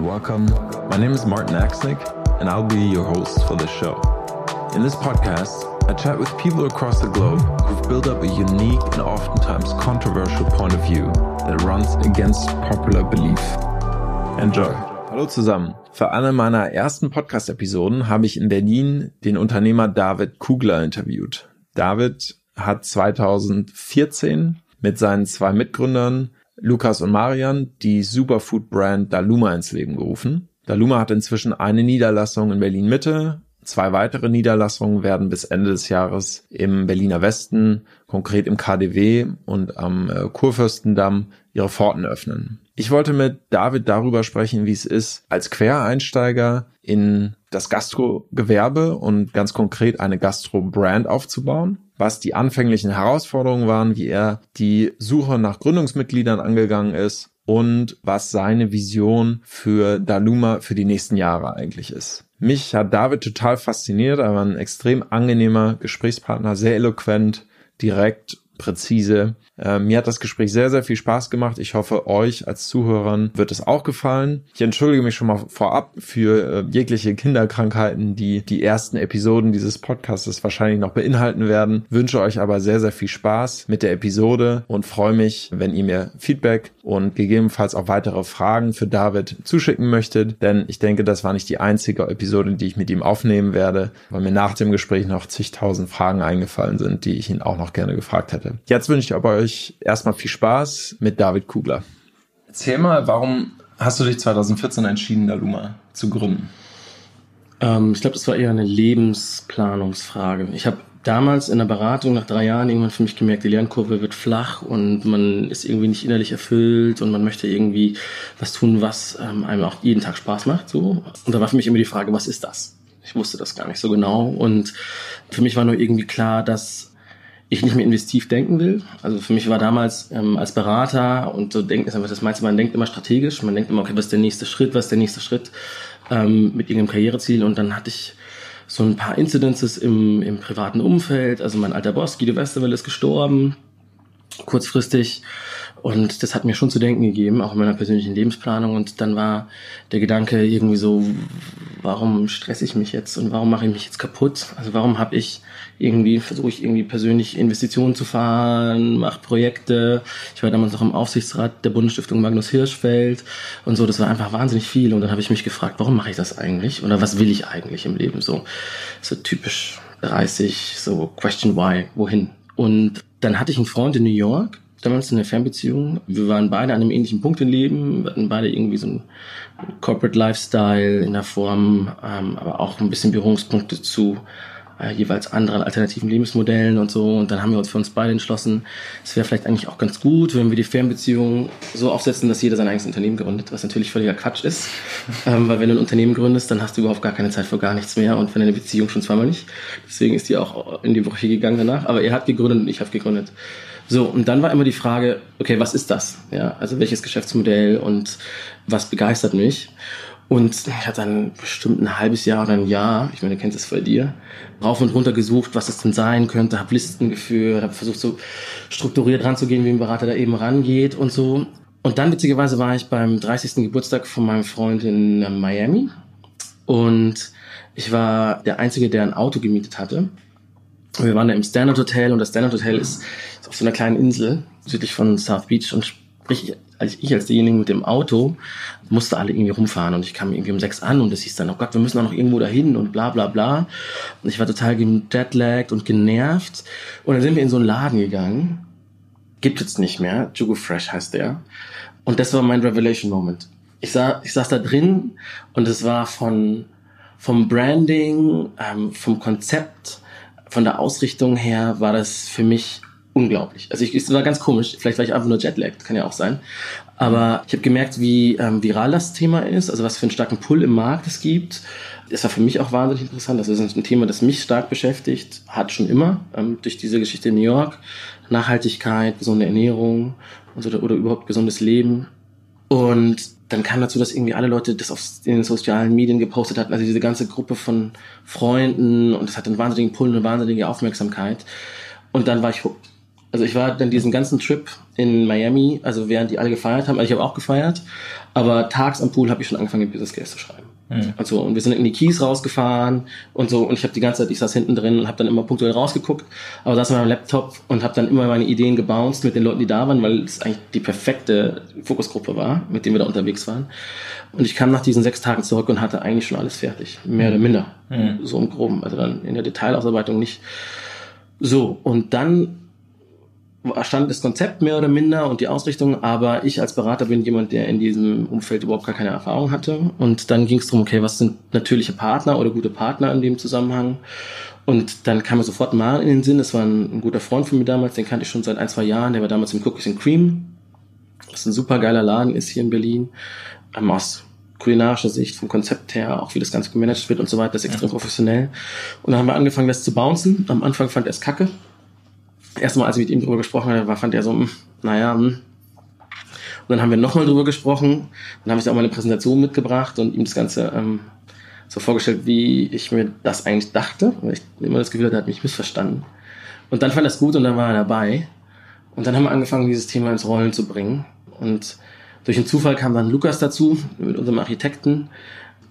Welcome. My name is Martin Axnick, and I'll be your host for this show. In this podcast, I chat with people across the globe who've built up a unique and oftentimes controversial point of view that runs against popular belief. Enjoy. Hallo zusammen. Für eine meiner ersten Podcast-Episoden habe ich in Berlin den Unternehmer David Kugler interviewt. David hat 2014 mit seinen zwei Mitgründern Lukas und Marian die Superfood-Brand Daluma ins Leben gerufen. Daluma hat inzwischen eine Niederlassung in Berlin Mitte. Zwei weitere Niederlassungen werden bis Ende des Jahres im Berliner Westen, konkret im KDW und am äh, Kurfürstendamm, ihre Pforten öffnen. Ich wollte mit David darüber sprechen, wie es ist, als Quereinsteiger in das Gastrogewerbe und ganz konkret eine Gastro-Brand aufzubauen was die anfänglichen Herausforderungen waren, wie er die Suche nach Gründungsmitgliedern angegangen ist und was seine Vision für Daluma für die nächsten Jahre eigentlich ist. Mich hat David total fasziniert, er war ein extrem angenehmer Gesprächspartner, sehr eloquent, direkt präzise. Äh, mir hat das Gespräch sehr, sehr viel Spaß gemacht. Ich hoffe, euch als Zuhörern wird es auch gefallen. Ich entschuldige mich schon mal vorab für äh, jegliche Kinderkrankheiten, die die ersten Episoden dieses Podcasts wahrscheinlich noch beinhalten werden. Wünsche euch aber sehr, sehr viel Spaß mit der Episode und freue mich, wenn ihr mir Feedback und gegebenenfalls auch weitere Fragen für David zuschicken möchtet, denn ich denke, das war nicht die einzige Episode, die ich mit ihm aufnehmen werde, weil mir nach dem Gespräch noch zigtausend Fragen eingefallen sind, die ich ihn auch noch gerne gefragt hätte. Jetzt wünsche ich aber euch erstmal viel Spaß mit David Kugler. Erzähl mal, warum hast du dich 2014 entschieden, Daluma zu gründen? Ähm, ich glaube, das war eher eine Lebensplanungsfrage. Ich habe damals in der Beratung nach drei Jahren irgendwann für mich gemerkt, die Lernkurve wird flach und man ist irgendwie nicht innerlich erfüllt und man möchte irgendwie was tun, was ähm, einem auch jeden Tag Spaß macht. So. Und da war für mich immer die Frage, was ist das? Ich wusste das gar nicht so genau. Und für mich war nur irgendwie klar, dass ich nicht mehr investiv denken will. Also für mich war damals ähm, als Berater und so denken ist einfach das meiste, man denkt immer strategisch, man denkt immer, okay, was ist der nächste Schritt, was ist der nächste Schritt ähm, mit irgendeinem Karriereziel und dann hatte ich so ein paar Incidences im, im privaten Umfeld. Also mein alter Boss, Guido Westerwelle, ist gestorben, kurzfristig. Und das hat mir schon zu denken gegeben, auch in meiner persönlichen Lebensplanung. Und dann war der Gedanke irgendwie so, warum stresse ich mich jetzt und warum mache ich mich jetzt kaputt? Also warum habe ich irgendwie, versuche ich irgendwie persönlich Investitionen zu fahren, mache Projekte. Ich war damals noch im Aufsichtsrat der Bundesstiftung Magnus Hirschfeld und so. Das war einfach wahnsinnig viel. Und dann habe ich mich gefragt, warum mache ich das eigentlich? Oder was will ich eigentlich im Leben? So, so typisch 30, so question why, wohin? Und dann hatte ich einen Freund in New York, damals in der Fernbeziehung. Wir waren beide an einem ähnlichen Punkt im Leben, wir hatten beide irgendwie so ein Corporate Lifestyle in der Form, ähm, aber auch ein bisschen Berührungspunkte zu äh, jeweils anderen alternativen Lebensmodellen und so. Und dann haben wir uns für uns beide entschlossen, es wäre vielleicht eigentlich auch ganz gut, wenn wir die Fernbeziehung so aufsetzen, dass jeder sein eigenes Unternehmen gründet, was natürlich völliger Quatsch ist. ähm, weil wenn du ein Unternehmen gründest, dann hast du überhaupt gar keine Zeit für gar nichts mehr und wenn eine Beziehung schon zweimal nicht. Deswegen ist die auch in die Woche gegangen danach. Aber er hat gegründet und ich habe gegründet. So, und dann war immer die Frage, okay, was ist das? Ja, also welches Geschäftsmodell und was begeistert mich? Und ich hatte dann bestimmt ein halbes Jahr oder ein Jahr, ich meine, du kennst es bei dir, rauf und runter gesucht, was es denn sein könnte, habe Listen geführt, habe versucht, so strukturiert ranzugehen, wie ein Berater da eben rangeht und so. Und dann witzigerweise war ich beim 30. Geburtstag von meinem Freund in äh, Miami und ich war der Einzige, der ein Auto gemietet hatte. Wir waren da im Standard Hotel und das Standard Hotel ist auf so einer kleinen Insel südlich von South Beach und sprich, als ich als derjenige mit dem Auto musste alle irgendwie rumfahren und ich kam irgendwie um sechs an und es hieß dann, oh Gott, wir müssen auch noch irgendwo dahin und bla bla bla. Und ich war total jetlagged und genervt. Und dann sind wir in so einen Laden gegangen. Gibt es nicht mehr. Jugo Fresh heißt der. Und das war mein Revelation Moment. Ich, sah, ich saß da drin und es war von, vom Branding, ähm, vom Konzept, von der Ausrichtung her war das für mich unglaublich. Also ich, es war ganz komisch. Vielleicht war ich einfach nur Jetlag, kann ja auch sein. Aber ich habe gemerkt, wie ähm, viral das Thema ist, also was für einen starken Pull im Markt es gibt. Das war für mich auch wahnsinnig interessant. Das ist ein Thema, das mich stark beschäftigt, hat schon immer, ähm, durch diese Geschichte in New York. Nachhaltigkeit, gesunde Ernährung und so, oder überhaupt gesundes Leben. Und dann kam dazu, dass irgendwie alle Leute das auf den sozialen Medien gepostet hatten, also diese ganze Gruppe von Freunden und das hat einen wahnsinnigen Pull, eine wahnsinnige Aufmerksamkeit. Und dann war ich hooked. Also ich war dann diesen ganzen Trip in Miami, also während die alle gefeiert haben, also ich habe auch gefeiert, aber tags am Pool habe ich schon angefangen, Business Case zu schreiben. Mhm. Also und wir sind in die Keys rausgefahren und so und ich habe die ganze Zeit, ich saß hinten drin und habe dann immer punktuell rausgeguckt, aber saß mit meinem Laptop und habe dann immer meine Ideen gebounced mit den Leuten, die da waren, weil es eigentlich die perfekte Fokusgruppe war, mit denen wir da unterwegs waren. Und ich kam nach diesen sechs Tagen zurück und hatte eigentlich schon alles fertig, mehr oder minder, mhm. so im Groben, also dann in der Detailausarbeitung nicht. So und dann stand das Konzept mehr oder minder und die Ausrichtung, aber ich als Berater bin jemand, der in diesem Umfeld überhaupt gar keine Erfahrung hatte. Und dann ging es darum, okay, was sind natürliche Partner oder gute Partner in dem Zusammenhang? Und dann kam mir sofort mal in den Sinn, das war ein, ein, guter Freund von mir damals, den kannte ich schon seit ein, zwei Jahren, der war damals im Cookies and Cream, was ein super geiler Laden ist hier in Berlin, ähm, aus kulinarischer Sicht, vom Konzept her, auch wie das Ganze gemanagt wird und so weiter, das ist extrem professionell. Und dann haben wir angefangen, das zu bouncen. Am Anfang fand er es kacke, erstmal, als ich mit ihm darüber gesprochen habe, fand er so, hm, naja, hm. Und dann haben wir nochmal drüber gesprochen. Dann habe ich auch mal eine Präsentation mitgebracht und ihm das Ganze ähm, so vorgestellt, wie ich mir das eigentlich dachte. Weil ich immer das Gefühl hatte, er hat mich missverstanden. Und dann fand er es gut und dann war er dabei. Und dann haben wir angefangen, dieses Thema ins Rollen zu bringen. Und durch einen Zufall kam dann Lukas dazu, mit unserem Architekten,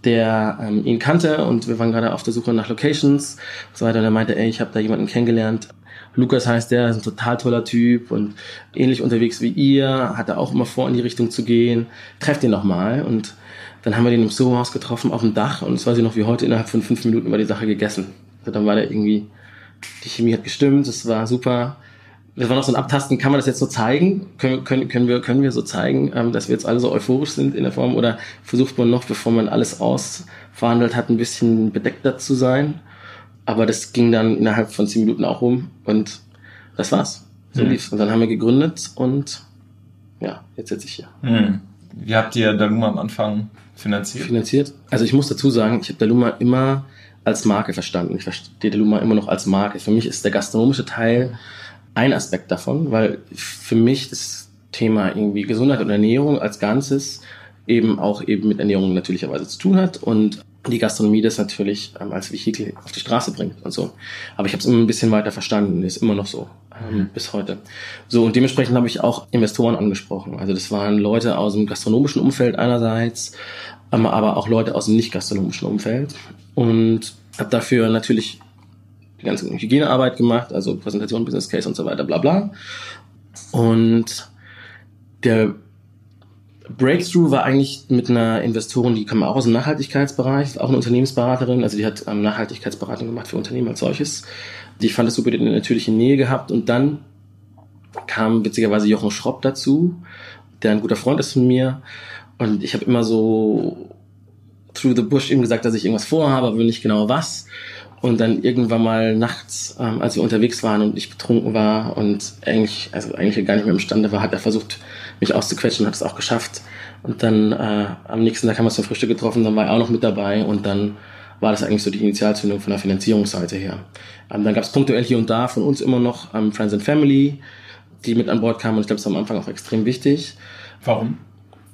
der ähm, ihn kannte und wir waren gerade auf der Suche nach Locations und so weiter. Und er meinte, ey, ich habe da jemanden kennengelernt, Lukas heißt der, ist ein total toller Typ und ähnlich unterwegs wie ihr, hat er auch immer vor, in die Richtung zu gehen. Trefft ihn nochmal und dann haben wir den im Soho-Haus getroffen auf dem Dach und es weiß ich noch wie heute, innerhalb von fünf Minuten war die Sache gegessen. Also dann war der irgendwie, die Chemie hat gestimmt, es war super. Das war noch so ein Abtasten, kann man das jetzt so zeigen? Können, können, können, wir, können wir so zeigen, ähm, dass wir jetzt alle so euphorisch sind in der Form? Oder versucht man noch, bevor man alles ausverhandelt hat, ein bisschen bedeckter zu sein? Aber das ging dann innerhalb von zehn Minuten auch rum und das war's. So mhm. lief's. Und dann haben wir gegründet und ja, jetzt sitze ich hier. Mhm. Wie habt ihr Daluma am Anfang finanziert? Finanziert? Also ich muss dazu sagen, ich habe Daluma immer als Marke verstanden. Ich verstehe Daluma immer noch als Marke. Für mich ist der gastronomische Teil ein Aspekt davon, weil für mich das Thema irgendwie Gesundheit und Ernährung als Ganzes eben auch eben mit Ernährung natürlicherweise zu tun hat und die Gastronomie das natürlich ähm, als Vehikel auf die Straße bringt und so. Aber ich habe es immer ein bisschen weiter verstanden, ist immer noch so ähm, mhm. bis heute. So und dementsprechend habe ich auch Investoren angesprochen. Also das waren Leute aus dem gastronomischen Umfeld einerseits, ähm, aber auch Leute aus dem nicht gastronomischen Umfeld und habe dafür natürlich die ganze Hygienearbeit gemacht, also Präsentation, Business Case und so weiter, bla bla. Und der Breakthrough war eigentlich mit einer Investorin, die kam auch aus dem Nachhaltigkeitsbereich, auch eine Unternehmensberaterin, also die hat ähm, Nachhaltigkeitsberatung gemacht für Unternehmen als solches. Die fand es super, die eine natürliche Nähe gehabt und dann kam witzigerweise Jochen Schropp dazu, der ein guter Freund ist von mir und ich habe immer so through the bush ihm gesagt, dass ich irgendwas vorhabe, aber nicht genau was. Und dann irgendwann mal nachts, ähm, als wir unterwegs waren und ich betrunken war und eigentlich, also eigentlich gar nicht mehr imstande war, hat er versucht, mich auszuquetschen, hat es auch geschafft. Und dann äh, am nächsten Tag haben wir uns zum Frühstück getroffen, dann war er auch noch mit dabei und dann war das eigentlich so die Initialzündung von der Finanzierungsseite her. Ähm, dann gab es punktuell hier und da von uns immer noch ähm, Friends and Family, die mit an Bord kamen und ich glaube, das war am Anfang auch extrem wichtig. Warum?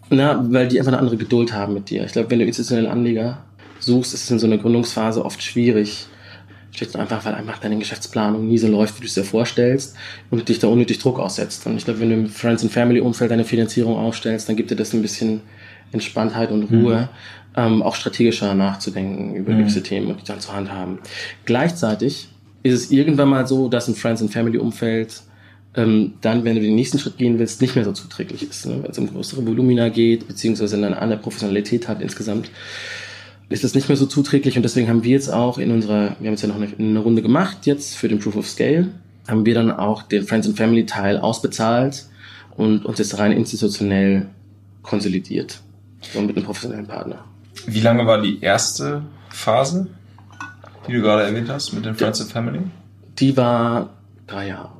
Na, weil die einfach eine andere Geduld haben mit dir. Ich glaube, wenn du institutionelle Anleger suchst, ist es in so einer Gründungsphase oft schwierig, Schlicht und einfach, weil einfach deine Geschäftsplanung nie so läuft, wie du es dir vorstellst und dich da unnötig Druck aussetzt. Und ich glaube, wenn du im Friends and Family Umfeld deine Finanzierung aufstellst, dann gibt dir das ein bisschen Entspanntheit und Ruhe, mhm. ähm, auch strategischer nachzudenken über mhm. gewisse Themen und die dann zur Hand haben. Gleichzeitig ist es irgendwann mal so, dass ein Friends and Family Umfeld ähm, dann, wenn du den nächsten Schritt gehen willst, nicht mehr so zuträglich ist. Ne? Wenn es um größere Volumina geht, beziehungsweise eine andere Professionalität hat insgesamt ist das nicht mehr so zuträglich und deswegen haben wir jetzt auch in unserer, wir haben jetzt ja noch eine, eine, Runde gemacht jetzt für den Proof of Scale, haben wir dann auch den Friends and Family Teil ausbezahlt und uns jetzt rein institutionell konsolidiert und mit einem professionellen Partner. Wie lange war die erste Phase, die du gerade erwähnt hast mit den Friends and Family? Die war drei Jahre.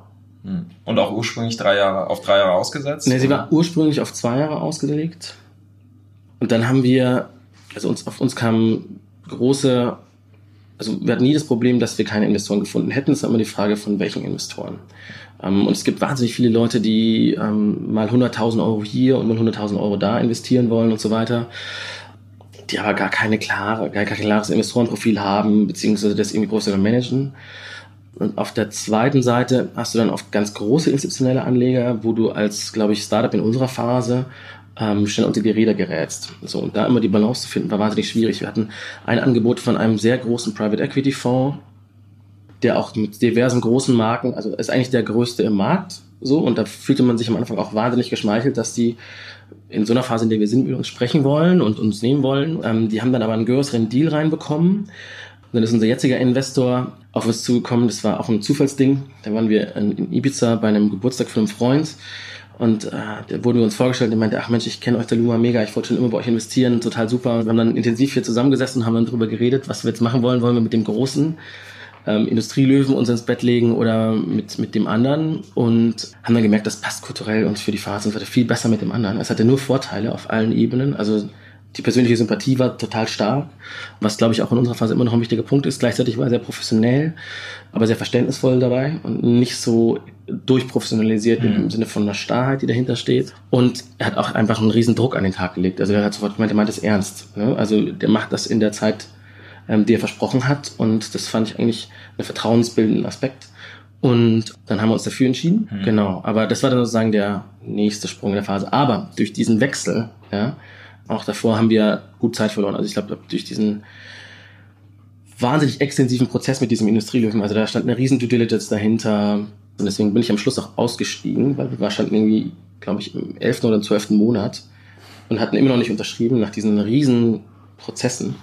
Hm. Und auch ursprünglich drei Jahre auf drei Jahre ausgesetzt? Ne, sie war ursprünglich auf zwei Jahre ausgelegt. Und dann haben wir also uns, auf uns kamen große, also wir hatten nie das Problem, dass wir keine Investoren gefunden hätten. Es ist immer die Frage von welchen Investoren. Ähm, und es gibt wahnsinnig viele Leute, die ähm, mal 100.000 Euro hier und mal 100.000 Euro da investieren wollen und so weiter die aber gar keine klare, gar kein klares Investorenprofil haben, beziehungsweise das irgendwie größer managen. Und auf der zweiten Seite hast du dann oft ganz große institutionelle Anleger, wo du als, glaube ich, Startup in unserer Phase ähm, schnell unter die Räder gerätst. So, und da immer die Balance zu finden, war wahnsinnig schwierig. Wir hatten ein Angebot von einem sehr großen Private Equity Fonds, der auch mit diversen großen Marken, also ist eigentlich der größte im Markt, so, und da fühlte man sich am Anfang auch wahnsinnig geschmeichelt, dass die in so einer Phase, in der wir sind, mit uns sprechen wollen und uns nehmen wollen. Ähm, die haben dann aber einen größeren Deal reinbekommen. Und dann ist unser jetziger Investor auf uns zugekommen. Das war auch ein Zufallsding. Da waren wir in Ibiza bei einem Geburtstag von einem Freund. Und äh, da wurden uns vorgestellt und meinte, ach Mensch, ich kenne euch der Luma mega, ich wollte schon immer bei euch investieren, total super. Wir haben dann intensiv hier zusammengesessen und haben dann darüber geredet, was wir jetzt machen wollen. Wollen wir mit dem Großen ähm, Industrielöwen uns ins Bett legen oder mit, mit dem anderen und haben dann gemerkt, das passt kulturell uns für die Phase und es viel besser mit dem anderen. Es hatte nur Vorteile auf allen Ebenen. Also die persönliche Sympathie war total stark, was glaube ich auch in unserer Phase immer noch ein wichtiger Punkt ist. Gleichzeitig war er sehr professionell, aber sehr verständnisvoll dabei und nicht so durchprofessionalisiert mhm. im Sinne von einer Starrheit, die dahinter steht. Und er hat auch einfach einen riesen Druck an den Tag gelegt. Also er hat sofort gemeint, er meint es ernst. Ne? Also der macht das in der Zeit, ähm, die er versprochen hat. Und das fand ich eigentlich einen vertrauensbildenden Aspekt. Und dann haben wir uns dafür entschieden. Mhm. Genau. Aber das war dann sozusagen der nächste Sprung in der Phase. Aber durch diesen Wechsel, ja, auch davor haben wir gut Zeit verloren. Also ich glaube, durch diesen wahnsinnig extensiven Prozess mit diesem Industrielöwen, also da stand eine riesen Due Diligence dahinter. Und deswegen bin ich am Schluss auch ausgestiegen, weil wir standen irgendwie, glaube ich, im elften oder zwölften Monat und hatten immer noch nicht unterschrieben nach diesen riesen Prozessen.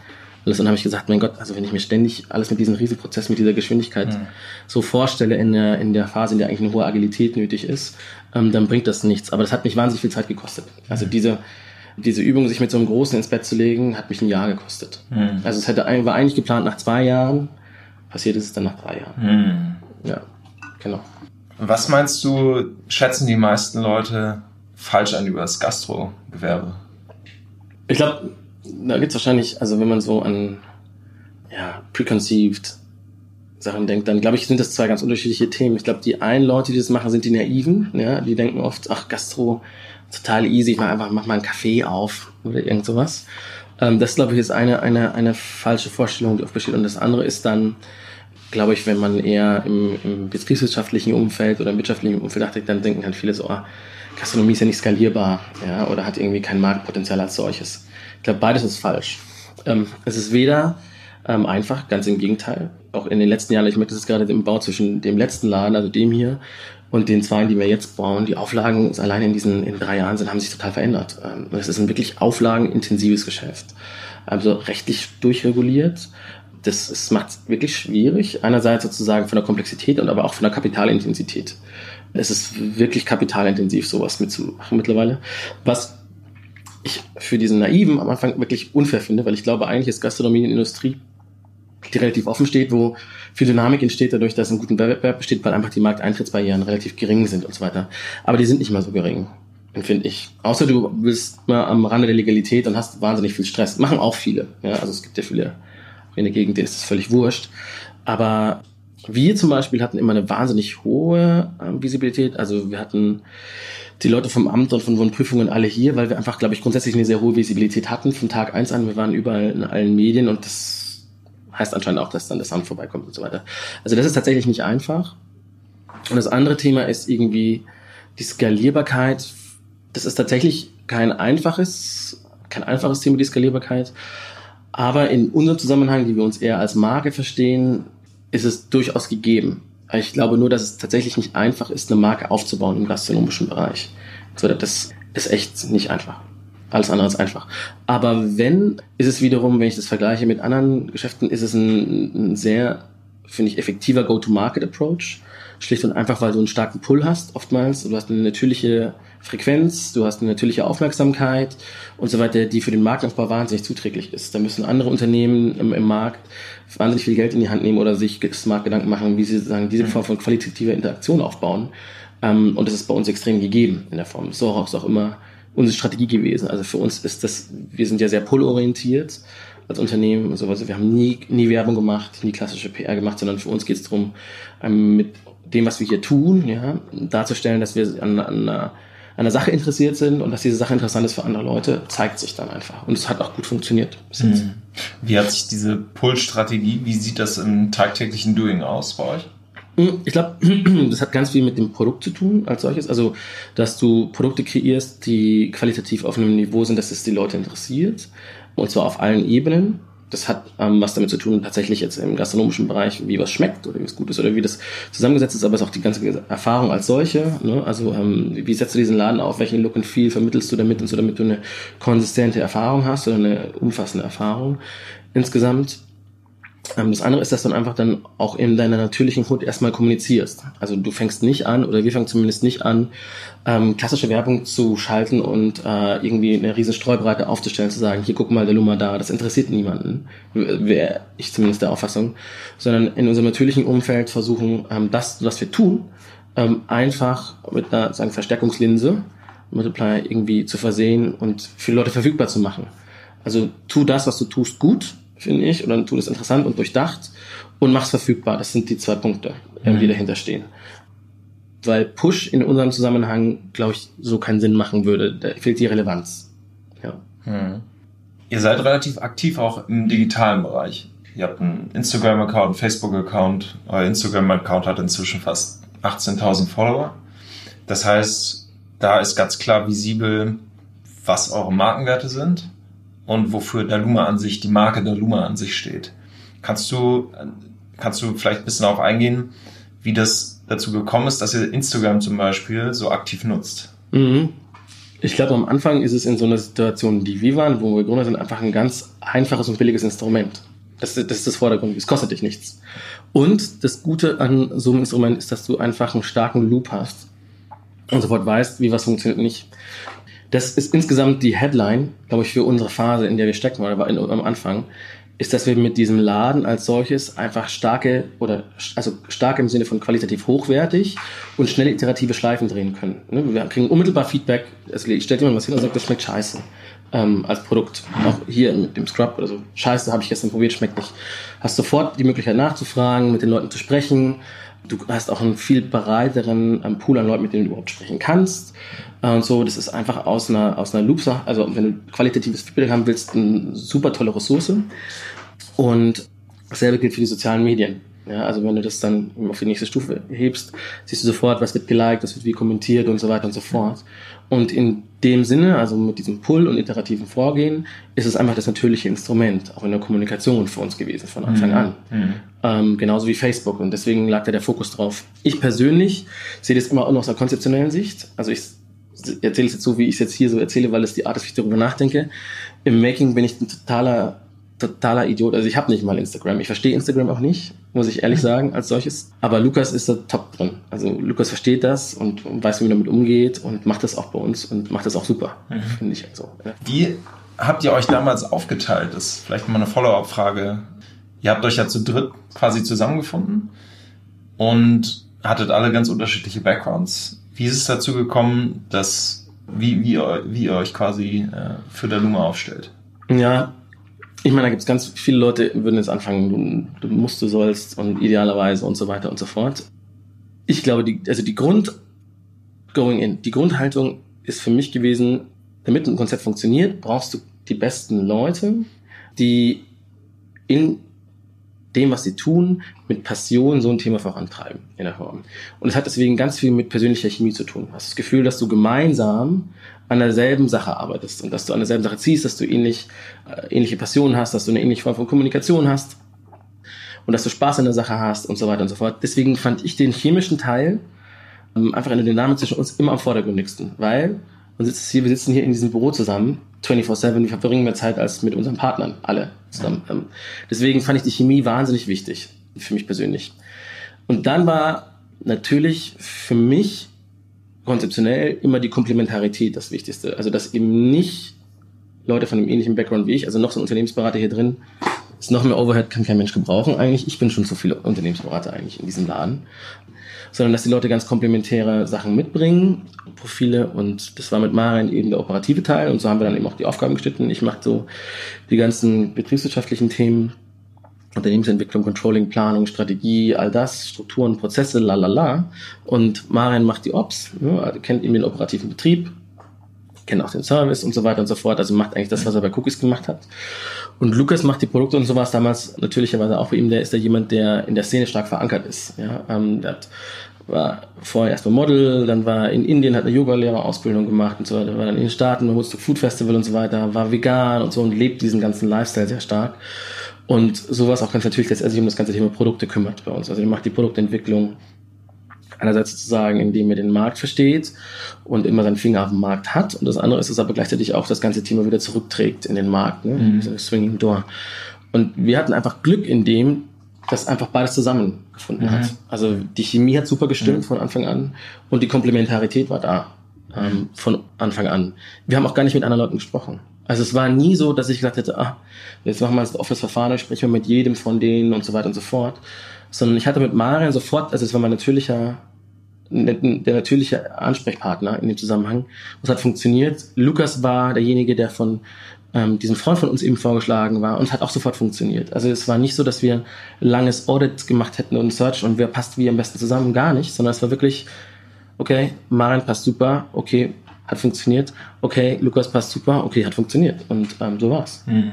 Und dann habe ich gesagt, mein Gott, also wenn ich mir ständig alles mit diesem Riesenprozess, mit dieser Geschwindigkeit mhm. so vorstelle in der, in der Phase, in der eigentlich eine hohe Agilität nötig ist, ähm, dann bringt das nichts. Aber das hat mich wahnsinnig viel Zeit gekostet. Also mhm. diese, diese Übung, sich mit so einem Großen ins Bett zu legen, hat mich ein Jahr gekostet. Mhm. Also es hätte, war eigentlich geplant nach zwei Jahren, passiert ist es dann nach drei Jahren. Mhm. Ja, genau. Was meinst du, schätzen die meisten Leute falsch ein über das Gastro-Gewerbe? Ich glaube, da gibt es wahrscheinlich, also wenn man so an ja, preconceived Sachen denkt, dann glaube ich, sind das zwei ganz unterschiedliche Themen. Ich glaube, die einen Leute, die das machen, sind die Naiven, ja, die denken oft, ach, Gastro, total easy, ich mach einfach, mach mal einen Kaffee auf oder irgend sowas. Ähm, das, glaube ich, ist eine, eine, eine falsche Vorstellung, die oft besteht. Und das andere ist dann, glaube ich, wenn man eher im, im betriebswirtschaftlichen Umfeld oder im wirtschaftlichen Umfeld nachdenkt, dann denken halt viele so, oh, Gastronomie ist ja nicht skalierbar, ja, oder hat irgendwie kein Marktpotenzial als solches. Ich glaube, beides ist falsch. Ähm, es ist weder ähm, einfach, ganz im Gegenteil. Auch in den letzten Jahren, ich merke das ist gerade im Bau zwischen dem letzten Laden, also dem hier, und den zwei, die wir jetzt bauen, die Auflagen allein in diesen in drei Jahren sind, haben sich total verändert. Ähm, es ist ein wirklich auflagenintensives Geschäft. Also rechtlich durchreguliert. Das, das macht es wirklich schwierig. Einerseits sozusagen von der Komplexität und aber auch von der Kapitalintensität. Es ist wirklich kapitalintensiv, sowas mitzumachen mittlerweile. Was ich für diesen Naiven am Anfang wirklich unfair finde, weil ich glaube, eigentlich ist Gastronomie eine Industrie, die relativ offen steht, wo viel Dynamik entsteht, dadurch, dass ein guter Wettbewerb besteht, weil einfach die Markteintrittsbarrieren relativ gering sind und so weiter. Aber die sind nicht mal so gering, finde ich. Außer du bist mal am Rande der Legalität und hast wahnsinnig viel Stress. Machen auch viele. Ja? Also es gibt ja viele in der Gegend, denen ist das völlig wurscht. Aber wir zum Beispiel hatten immer eine wahnsinnig hohe äh, Visibilität. Also wir hatten die Leute vom Amt und von Wohnprüfungen alle hier, weil wir einfach, glaube ich, grundsätzlich eine sehr hohe Visibilität hatten von Tag eins an. Wir waren überall in allen Medien und das heißt anscheinend auch, dass dann das Amt vorbeikommt und so weiter. Also das ist tatsächlich nicht einfach. Und das andere Thema ist irgendwie die Skalierbarkeit. Das ist tatsächlich kein einfaches, kein einfaches Thema, die Skalierbarkeit. Aber in unserem Zusammenhang, die wir uns eher als Marke verstehen, ist es durchaus gegeben. Ich glaube nur, dass es tatsächlich nicht einfach ist, eine Marke aufzubauen im gastronomischen Bereich. Das ist echt nicht einfach. Alles andere ist einfach. Aber wenn, ist es wiederum, wenn ich das vergleiche mit anderen Geschäften, ist es ein, ein sehr, finde ich, effektiver Go-to-Market-Approach. Schlicht und einfach, weil du einen starken Pull hast, oftmals. Du hast eine natürliche Frequenz, du hast eine natürliche Aufmerksamkeit und so weiter, die für den Marktaufbau wahnsinnig zuträglich ist. Da müssen andere Unternehmen im, im Markt wahnsinnig viel Geld in die Hand nehmen oder sich smart Gedanken machen, wie sie sagen, diese Form von qualitativer Interaktion aufbauen. Ähm, und das ist bei uns extrem gegeben in der Form. So ist auch immer unsere Strategie gewesen. Also für uns ist das, wir sind ja sehr pull-orientiert als Unternehmen und sowas. Wir haben nie, nie Werbung gemacht, nie klassische PR gemacht, sondern für uns geht es darum, ähm, mit dem, was wir hier tun, ja, darzustellen, dass wir an, an einer an der Sache interessiert sind und dass diese Sache interessant ist für andere Leute, zeigt sich dann einfach. Und es hat auch gut funktioniert bis jetzt. Mhm. Wie hat sich diese Pull-Strategie, wie sieht das im tagtäglichen Doing aus bei euch? Ich glaube, das hat ganz viel mit dem Produkt zu tun als solches. Also, dass du Produkte kreierst, die qualitativ auf einem Niveau sind, dass es die Leute interessiert. Und zwar auf allen Ebenen. Das hat ähm, was damit zu tun, tatsächlich jetzt im gastronomischen Bereich, wie was schmeckt oder wie es gut ist oder wie das zusammengesetzt ist, aber es ist auch die ganze Erfahrung als solche. Ne? Also ähm, wie setzt du diesen Laden auf, welchen Look and Feel vermittelst du damit und so, damit du eine konsistente Erfahrung hast oder eine umfassende Erfahrung insgesamt. Ähm, das andere ist, dass du dann einfach dann auch in deiner natürlichen Code erstmal kommunizierst. Also du fängst nicht an, oder wir fangen zumindest nicht an, ähm, klassische Werbung zu schalten und äh, irgendwie eine riesen Streubreite aufzustellen, zu sagen, hier guck mal der Lummer da, das interessiert niemanden, wäre ich zumindest der Auffassung, sondern in unserem natürlichen Umfeld versuchen, ähm, das, was wir tun, ähm, einfach mit einer sagen, Verstärkungslinse, Multiplier irgendwie zu versehen und für Leute verfügbar zu machen. Also tu das, was du tust, gut finde ich, oder tu das interessant und durchdacht und mach's verfügbar. Das sind die zwei Punkte, mhm. die dahinter stehen. Weil Push in unserem Zusammenhang, glaube ich, so keinen Sinn machen würde. Da fehlt die Relevanz. Ja. Mhm. Ihr seid relativ aktiv auch im digitalen Bereich. Ihr habt einen Instagram-Account, einen Facebook-Account. Euer Instagram-Account hat inzwischen fast 18.000 Follower. Das heißt, da ist ganz klar visibel, was eure Markenwerte sind und wofür Daluma an sich, die Marke Daluma an sich steht. Kannst du, kannst du vielleicht ein bisschen darauf eingehen, wie das dazu gekommen ist, dass ihr Instagram zum Beispiel so aktiv nutzt? Mhm. Ich glaube, am Anfang ist es in so einer Situation, die wir waren, wo wir Gründer sind, einfach ein ganz einfaches und billiges Instrument. Das, das ist das Vordergrund. Es kostet dich nichts. Und das Gute an so einem Instrument ist, dass du einfach einen starken Loop hast und sofort weißt, wie was funktioniert nicht. Das ist insgesamt die Headline, glaube ich, für unsere Phase, in der wir stecken, oder in, am Anfang, ist, dass wir mit diesem Laden als solches einfach starke oder also stark im Sinne von qualitativ hochwertig und schnell iterative Schleifen drehen können. Ne, wir kriegen unmittelbar Feedback. Ich stelle jemand was hin und sagt, das schmeckt scheiße ähm, als Produkt. Auch hier mit dem Scrub oder so. Scheiße, habe ich gestern probiert, schmeckt nicht. Hast sofort die Möglichkeit nachzufragen, mit den Leuten zu sprechen. Du hast auch einen viel breiteren ähm, Pool an Leuten, mit denen du überhaupt sprechen kannst. Äh, und so, das ist einfach aus einer, aus einer Loop, also wenn du qualitatives Feedback haben willst, eine super tolle Ressource. Und dasselbe gilt für die sozialen Medien. Ja, also wenn du das dann auf die nächste Stufe hebst, siehst du sofort, was wird geliked, was wird wie kommentiert und so weiter und so fort. Und in dem Sinne, also mit diesem Pull und iterativen Vorgehen, ist es einfach das natürliche Instrument, auch in der Kommunikation für uns gewesen von Anfang mhm. an. Mhm. Ähm, genauso wie Facebook. Und deswegen lag da der Fokus drauf. Ich persönlich sehe das immer auch noch aus einer konzeptionellen Sicht. Also ich erzähle es jetzt so, wie ich es jetzt hier so erzähle, weil es die Art ist, wie ich darüber nachdenke. Im Making bin ich ein totaler, totaler Idiot. Also ich habe nicht mal Instagram. Ich verstehe Instagram auch nicht, muss ich ehrlich sagen, als solches. Aber Lukas ist da top drin. Also Lukas versteht das und weiß, wie man damit umgeht und macht das auch bei uns und macht das auch super, mhm. finde ich. Also, ja. Wie habt ihr euch damals aufgeteilt? Das ist vielleicht mal eine Follow-up-Frage. Ihr habt euch ja zu dritt quasi zusammengefunden und hattet alle ganz unterschiedliche Backgrounds. Wie ist es dazu gekommen, dass wie, wie, wie ihr euch quasi äh, für der Luma aufstellt? Ja, ich meine, da gibt es ganz viele Leute, würden jetzt anfangen, du, musst, du sollst und idealerweise und so weiter und so fort. Ich glaube, die, also die Grund going in, die Grundhaltung ist für mich gewesen, damit ein Konzept funktioniert, brauchst du die besten Leute, die in dem, was sie tun, mit Passion so ein Thema vorantreiben in der Form. Und es hat deswegen ganz viel mit persönlicher Chemie zu tun. Du hast das Gefühl, dass du gemeinsam an derselben Sache arbeitest und dass du an derselben Sache ziehst, dass du ähnlich, äh, ähnliche Passionen hast, dass du eine ähnliche Form von Kommunikation hast und dass du Spaß an der Sache hast und so weiter und so fort. Deswegen fand ich den chemischen Teil ähm, einfach in der Dynamik zwischen uns immer am vordergründigsten, weil man sitzt hier, wir sitzen hier in diesem Büro zusammen 24-7, wir verbringen mehr Zeit als mit unseren Partnern, alle zusammen. Mhm. Deswegen fand ich die Chemie wahnsinnig wichtig, für mich persönlich. Und dann war natürlich für mich konzeptionell immer die Komplementarität das Wichtigste. Also, dass eben nicht Leute von einem ähnlichen Background wie ich, also noch so ein Unternehmensberater hier drin, ist noch mehr Overhead, kann kein Mensch gebrauchen eigentlich. Ich bin schon zu viele Unternehmensberater eigentlich in diesem Laden sondern dass die Leute ganz komplementäre Sachen mitbringen, Profile und das war mit Maren eben der operative Teil und so haben wir dann eben auch die Aufgaben geschnitten. Ich mache so die ganzen betriebswirtschaftlichen Themen, Unternehmensentwicklung, Controlling, Planung, Strategie, all das, Strukturen, Prozesse, la la la. Und Maren macht die Ops, ja, kennt eben den operativen Betrieb, kennt auch den Service und so weiter und so fort. Also macht eigentlich das, was er bei Cookies gemacht hat. Und Lukas macht die Produkte und so war es damals natürlicherweise auch bei ihm. Der ist ja jemand, der in der Szene stark verankert ist. Ja, ähm, der hat, war vorher erstmal Model, dann war in Indien, hat eine Yoga-Lehrerausbildung gemacht und so weiter, war dann in den Staaten beim Woodstock Food Festival und so weiter, war vegan und so und lebt diesen ganzen Lifestyle sehr stark. Und so war es auch ganz natürlich, dass er sich um das ganze Thema Produkte kümmert bei uns. Also er macht die Produktentwicklung, einerseits sozusagen, indem er den Markt versteht und immer seinen Finger auf dem Markt hat. Und das andere ist es aber gleichzeitig auch das ganze Thema wieder zurückträgt in den Markt, ne? Mhm. So Swinging Door. Und wir hatten einfach Glück in dem, dass einfach beides zusammengefunden mhm. hat. Also die Chemie hat super gestimmt mhm. von Anfang an und die Komplementarität war da ähm, von Anfang an. Wir haben auch gar nicht mit anderen Leuten gesprochen. Also es war nie so, dass ich gesagt hätte, ah, jetzt machen wir das offenes Verfahren, dann sprechen wir mit jedem von denen und so weiter und so fort. Sondern ich hatte mit Marian sofort, also es war mein natürlicher der natürliche Ansprechpartner in dem Zusammenhang. Es hat funktioniert. Lukas war derjenige, der von ähm, diesem Freund von uns eben vorgeschlagen war und hat auch sofort funktioniert. Also es war nicht so, dass wir ein langes Audit gemacht hätten und Search und wer passt wie am besten zusammen, gar nicht, sondern es war wirklich, okay, Marian passt super, okay, hat funktioniert, okay, Lukas passt super, okay, hat funktioniert und ähm, so war's. Mhm.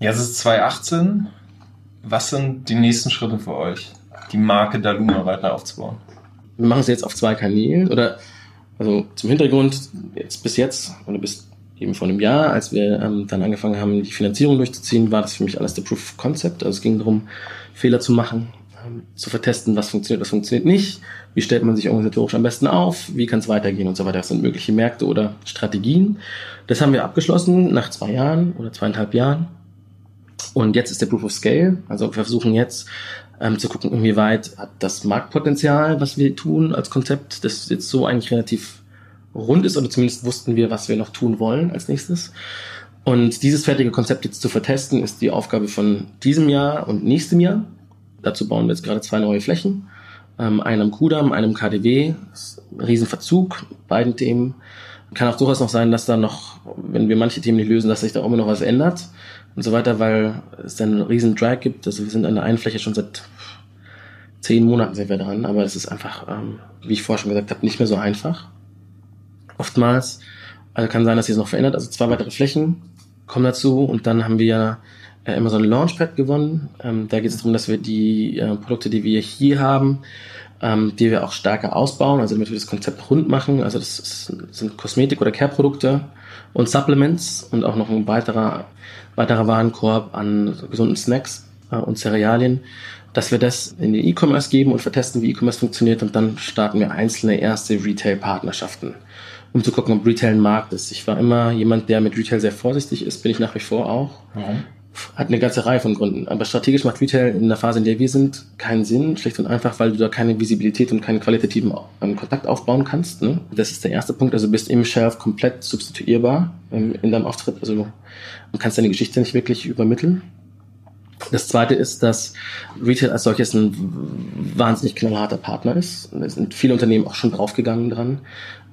Ja, es ist 2018. Was sind die nächsten Schritte für euch, die Marke Daluma weiter aufzubauen? Wir machen es jetzt auf zwei Kanälen oder also zum Hintergrund, jetzt bis jetzt oder bis eben vor einem Jahr, als wir ähm, dann angefangen haben, die Finanzierung durchzuziehen, war das für mich alles der Proof of Concept. Also es ging darum, Fehler zu machen, ähm, zu vertesten, was funktioniert, was funktioniert nicht, wie stellt man sich organisatorisch am besten auf, wie kann es weitergehen und so weiter. Das sind mögliche Märkte oder Strategien. Das haben wir abgeschlossen nach zwei Jahren oder zweieinhalb Jahren. Und jetzt ist der Proof of Scale. Also wir versuchen jetzt ähm, zu gucken, inwieweit hat das Marktpotenzial, was wir tun als Konzept, das jetzt so eigentlich relativ rund ist oder zumindest wussten wir, was wir noch tun wollen als nächstes. Und dieses fertige Konzept jetzt zu vertesten, ist die Aufgabe von diesem Jahr und nächstem Jahr. Dazu bauen wir jetzt gerade zwei neue Flächen. Ähm, einem Kudamm, einem KDW. Riesenverzug, beiden Themen. Kann auch durchaus noch sein, dass da noch, wenn wir manche Themen nicht lösen, dass sich da immer noch was ändert und so weiter, weil es dann einen riesen Drag gibt. Also wir sind an der einen Fläche schon seit zehn Monaten sind wir dran, aber es ist einfach, ähm, wie ich vorher schon gesagt habe, nicht mehr so einfach. Oftmals, also kann sein, dass sich es noch verändert. Also zwei weitere Flächen kommen dazu und dann haben wir immer so ein Launchpad gewonnen. Ähm, da geht es darum, dass wir die äh, Produkte, die wir hier haben, ähm, die wir auch stärker ausbauen, also damit wir das Konzept rund machen. Also das, ist, sind Kosmetik- oder Care-Produkte und Supplements und auch noch ein weiterer weiterer Warenkorb an gesunden Snacks äh, und Cerealien, dass wir das in den E-Commerce geben und vertesten, wie E-Commerce funktioniert und dann starten wir einzelne erste Retail-Partnerschaften, um zu gucken, ob Retail ein Markt ist. Ich war immer jemand, der mit Retail sehr vorsichtig ist, bin ich nach wie vor auch. Warum? Hat eine ganze Reihe von Gründen. Aber strategisch macht Retail in der Phase, in der wir sind, keinen Sinn. Schlicht und einfach, weil du da keine Visibilität und keinen qualitativen ähm, Kontakt aufbauen kannst. Ne? Das ist der erste Punkt. Also bist im Shelf komplett substituierbar ähm, in deinem Auftritt. Also Du kannst deine Geschichte nicht wirklich übermitteln. Das zweite ist, dass Retail als solches ein wahnsinnig knallharter Partner ist. Da sind viele Unternehmen auch schon draufgegangen dran,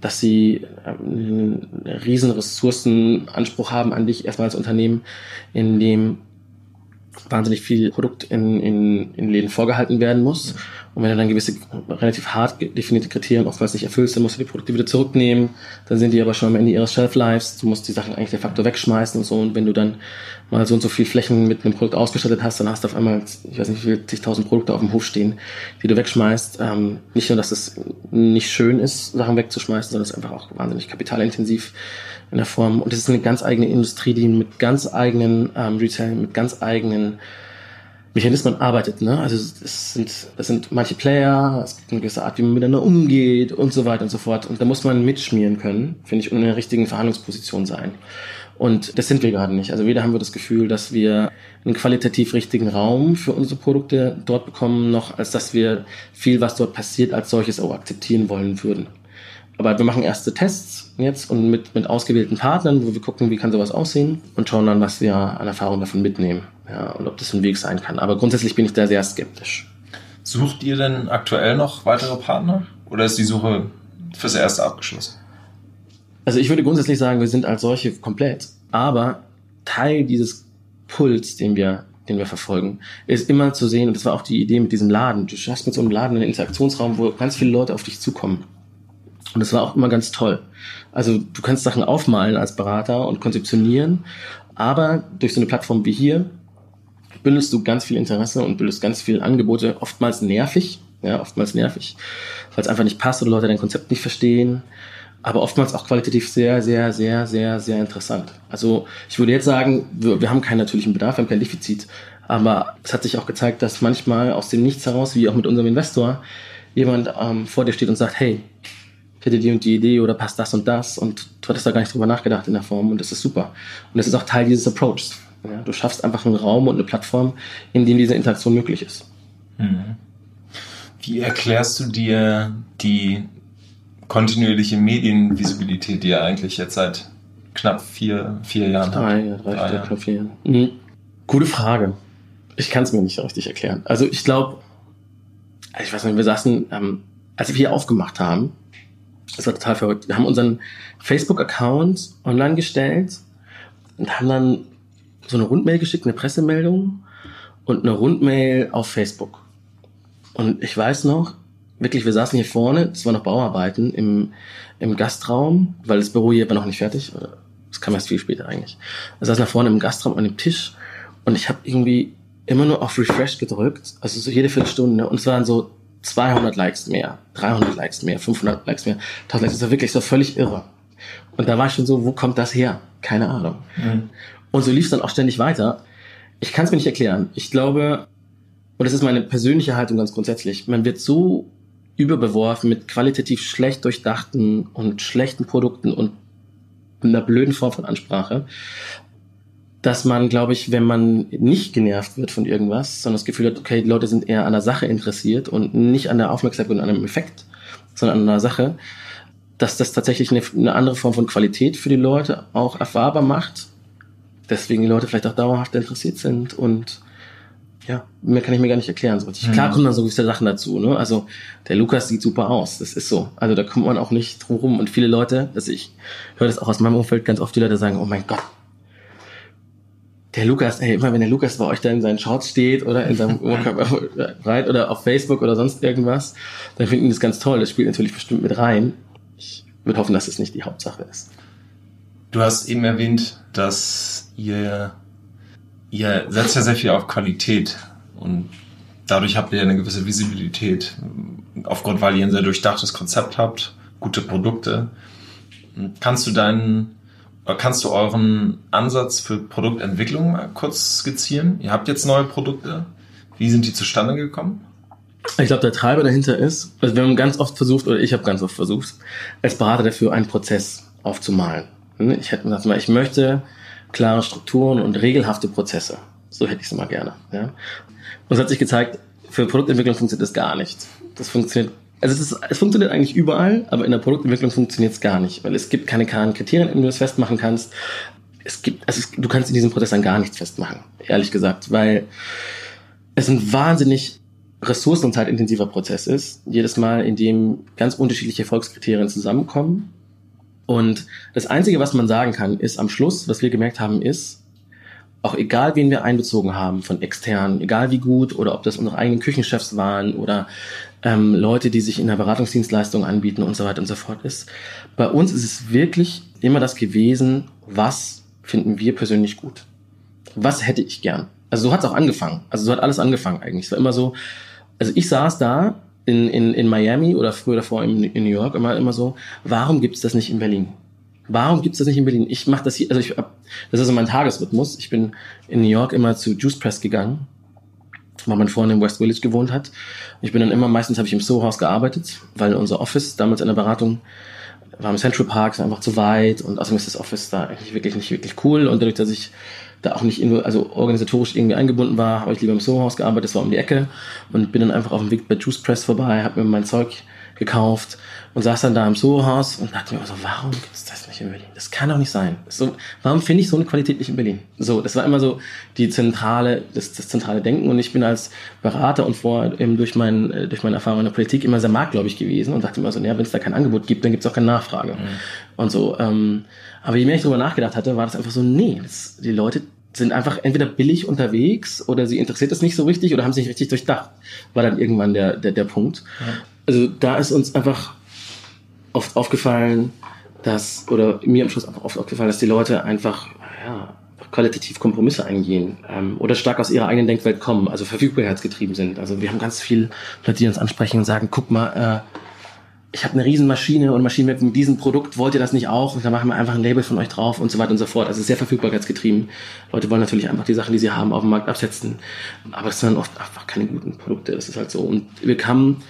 dass sie einen riesen Ressourcenanspruch haben an dich erstmal als Unternehmen, in dem wahnsinnig viel Produkt in, in, in Läden vorgehalten werden muss. Und wenn du dann gewisse relativ hart definierte Kriterien oftmals nicht erfüllst, dann musst du die Produkte wieder zurücknehmen. Dann sind die aber schon am Ende ihres Shelf-Lives. Du musst die Sachen eigentlich de facto wegschmeißen und so. Und wenn du dann mal so und so viel Flächen mit einem Produkt ausgestattet hast, dann hast du auf einmal, ich weiß nicht, wie viel, zigtausend Produkte auf dem Hof stehen, die du wegschmeißt. Ähm, nicht nur, dass es nicht schön ist, Sachen wegzuschmeißen, sondern es ist einfach auch wahnsinnig kapitalintensiv in der Form. Und es ist eine ganz eigene Industrie, die mit ganz eigenen ähm, Retail, mit ganz eigenen Mechanismen arbeitet. Ne? Also es sind, das sind manche Player, es gibt eine gewisse Art, wie man miteinander umgeht und so weiter und so fort. Und da muss man mitschmieren können, finde ich, und in der richtigen Verhandlungsposition sein. Und das sind wir gerade nicht. Also weder haben wir das Gefühl, dass wir einen qualitativ richtigen Raum für unsere Produkte dort bekommen, noch als dass wir viel, was dort passiert, als solches auch akzeptieren wollen würden. Aber wir machen erste Tests jetzt und mit, mit ausgewählten Partnern, wo wir gucken, wie kann sowas aussehen und schauen dann, was wir an Erfahrung davon mitnehmen. Ja, und ob das ein Weg sein kann. Aber grundsätzlich bin ich da sehr skeptisch. Sucht ihr denn aktuell noch weitere Partner? Oder ist die Suche fürs Erste abgeschlossen? Also ich würde grundsätzlich sagen, wir sind als solche komplett. Aber Teil dieses Puls, den wir den wir verfolgen, ist immer zu sehen, und das war auch die Idee mit diesem Laden. Du hast mit so einem Laden einen Interaktionsraum, wo ganz viele Leute auf dich zukommen. Und das war auch immer ganz toll. Also du kannst Sachen aufmalen als Berater und konzeptionieren Aber durch so eine Plattform wie hier bündelst du ganz viel Interesse und bündelst ganz viele Angebote, oftmals nervig, ja, oftmals nervig, weil es einfach nicht passt oder Leute dein Konzept nicht verstehen, aber oftmals auch qualitativ sehr, sehr, sehr, sehr, sehr interessant. Also ich würde jetzt sagen, wir, wir haben keinen natürlichen Bedarf, wir haben kein Defizit, aber es hat sich auch gezeigt, dass manchmal aus dem Nichts heraus, wie auch mit unserem Investor, jemand ähm, vor dir steht und sagt, hey, ich hätte die und die Idee oder passt das und das und du hattest da gar nicht drüber nachgedacht in der Form und das ist super. Und das ist auch Teil dieses Approaches. Ja, du schaffst einfach einen Raum und eine Plattform, in dem diese Interaktion möglich ist. Mhm. Wie erklärst du dir die kontinuierliche Medienvisibilität, die ihr eigentlich jetzt seit knapp vier, vier Jahren drei, Ja, drei, drei, drei, knapp vier Jahren. Mhm. Gute Frage. Ich kann es mir nicht richtig erklären. Also ich glaube, ich weiß nicht, wir saßen, ähm, als wir hier aufgemacht haben, das war total verrückt. Wir haben unseren Facebook-Account online gestellt und haben dann so eine Rundmail geschickt, eine Pressemeldung und eine Rundmail auf Facebook. Und ich weiß noch, wirklich, wir saßen hier vorne, das war noch Bauarbeiten im, im Gastraum, weil das Büro hier war noch nicht fertig. Das kam erst viel später eigentlich. Wir saßen da vorne im Gastraum an dem Tisch und ich habe irgendwie immer nur auf Refresh gedrückt, also so jede Viertelstunde und es waren so 200 Likes mehr, 300 Likes mehr, 500 Likes mehr, 1000 Likes, das war wirklich so völlig irre. Und da war ich schon so, wo kommt das her? Keine Ahnung. Mhm. Und so lief es dann auch ständig weiter. Ich kann es mir nicht erklären. Ich glaube, und das ist meine persönliche Haltung ganz grundsätzlich, man wird so überbeworfen mit qualitativ schlecht durchdachten und schlechten Produkten und einer blöden Form von Ansprache, dass man, glaube ich, wenn man nicht genervt wird von irgendwas, sondern das Gefühl hat, okay, die Leute sind eher an der Sache interessiert und nicht an der Aufmerksamkeit und an einem Effekt, sondern an einer Sache, dass das tatsächlich eine, eine andere Form von Qualität für die Leute auch erfahrbar macht deswegen die Leute vielleicht auch dauerhaft interessiert sind und ja, mehr kann ich mir gar nicht erklären. So richtig. Mhm. Klar kommen dann so gewisse Sachen dazu, ne? Also der Lukas sieht super aus, das ist so. Also da kommt man auch nicht drum rum. Und viele Leute, also ich höre das auch aus meinem Umfeld ganz oft, die Leute sagen, oh mein Gott, der Lukas, ey, immer wenn der Lukas bei euch da in seinen Shorts steht oder in seinem Workout oder auf Facebook oder sonst irgendwas, dann finden die das ganz toll. Das spielt natürlich bestimmt mit rein. Ich würde hoffen, dass es das nicht die Hauptsache ist. Du hast eben erwähnt, dass ihr, ihr setzt ja sehr viel auf Qualität und dadurch habt ihr eine gewisse Visibilität, aufgrund, weil ihr ein sehr durchdachtes Konzept habt, gute Produkte. Kannst du deinen, kannst du euren Ansatz für Produktentwicklung mal kurz skizzieren? Ihr habt jetzt neue Produkte. Wie sind die zustande gekommen? Ich glaube, der Treiber dahinter ist, also wir haben ganz oft versucht, oder ich habe ganz oft versucht, als Berater dafür einen Prozess aufzumalen. Ne, ich hätte gesagt, ich möchte klare Strukturen und regelhafte Prozesse. So hätte ich es immer gerne. Ja. Und es hat sich gezeigt, für Produktentwicklung funktioniert das gar nicht. Das funktioniert, also es, ist, es funktioniert eigentlich überall, aber in der Produktentwicklung funktioniert es gar nicht, weil es gibt keine klaren Kriterien, in denen du das festmachen kannst. Es gibt, also es, du kannst in diesem Prozess dann gar nichts festmachen, ehrlich gesagt, weil es ein wahnsinnig ressourcen- und zeitintensiver Prozess ist. Jedes Mal, in dem ganz unterschiedliche Erfolgskriterien zusammenkommen und das Einzige, was man sagen kann, ist am Schluss, was wir gemerkt haben, ist, auch egal wen wir einbezogen haben von externen, egal wie gut oder ob das unsere eigenen Küchenchefs waren oder ähm, Leute, die sich in der Beratungsdienstleistung anbieten und so weiter und so fort ist. Bei uns ist es wirklich immer das gewesen, was finden wir persönlich gut? Was hätte ich gern? Also so hat es auch angefangen. Also so hat alles angefangen eigentlich. Es war immer so, also ich saß da in, in, in Miami oder früher davor in, in New York immer, immer so, warum gibt es das nicht in Berlin? Warum gibt es das nicht in Berlin? Ich mache das hier, also ich, das ist so mein Tagesrhythmus. Ich bin in New York immer zu Juice Press gegangen, weil mein Freund in West Village gewohnt hat. Ich bin dann immer, meistens habe ich im Soho House gearbeitet, weil unser Office damals in der Beratung war im Central Park, war einfach zu weit und außerdem ist das Office da eigentlich wirklich nicht wirklich cool und dadurch, dass ich da auch nicht also organisatorisch irgendwie eingebunden war, habe ich lieber im Soho-Haus gearbeitet, das war um die Ecke und bin dann einfach auf dem Weg bei Juice Press vorbei, habe mir mein Zeug gekauft und saß dann da im Soho-Haus und dachte mir so, warum gibt es das nicht in Berlin? Das kann doch nicht sein. So, warum finde ich so eine Qualität nicht in Berlin? So, das war immer so die zentrale, das, das zentrale Denken und ich bin als Berater und vor eben durch, mein, äh, durch meine Erfahrung in der Politik immer sehr marktgläubig gewesen und dachte immer so, naja, wenn es da kein Angebot gibt, dann gibt es auch keine Nachfrage. Mhm. Und so, ähm, aber je mehr ich darüber nachgedacht hatte, war das einfach so, nee, das, die Leute sind einfach entweder billig unterwegs oder sie interessiert es nicht so richtig oder haben sich nicht richtig durchdacht, war dann irgendwann der, der, der Punkt. Ja. Also da ist uns einfach oft aufgefallen, dass, oder mir am Schluss auch oft aufgefallen, dass die Leute einfach, ja, qualitativ Kompromisse eingehen ähm, oder stark aus ihrer eigenen Denkwelt kommen, also verfügbarkeitsgetrieben sind. Also wir haben ganz viele Leute, die uns ansprechen und sagen, guck mal, äh, ich habe eine Riesenmaschine und Maschine mit diesem Produkt, wollt ihr das nicht auch? Und dann machen wir einfach ein Label von euch drauf und so weiter und so fort. Also sehr verfügbarkeitsgetrieben. Leute wollen natürlich einfach die Sachen, die sie haben, auf dem Markt absetzen. Aber es sind dann oft einfach keine guten Produkte. Das ist halt so. Und wir kamen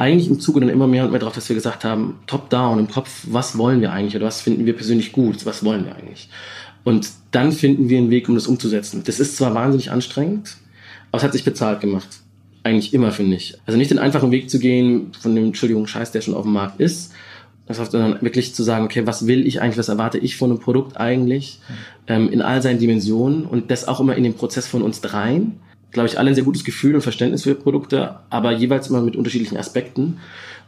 eigentlich im Zuge dann immer mehr und mehr drauf, dass wir gesagt haben, top down im Kopf, was wollen wir eigentlich oder was finden wir persönlich gut? Was wollen wir eigentlich? Und dann finden wir einen Weg, um das umzusetzen. Das ist zwar wahnsinnig anstrengend, aber es hat sich bezahlt gemacht. Eigentlich immer, finde ich. Also nicht den einfachen Weg zu gehen von dem, Entschuldigung, Scheiß, der schon auf dem Markt ist, sondern wirklich zu sagen, okay, was will ich eigentlich, was erwarte ich von einem Produkt eigentlich, ähm, in all seinen Dimensionen und das auch immer in den Prozess von uns dreien. Glaube ich, alle ein sehr gutes Gefühl und Verständnis für Produkte, aber jeweils immer mit unterschiedlichen Aspekten.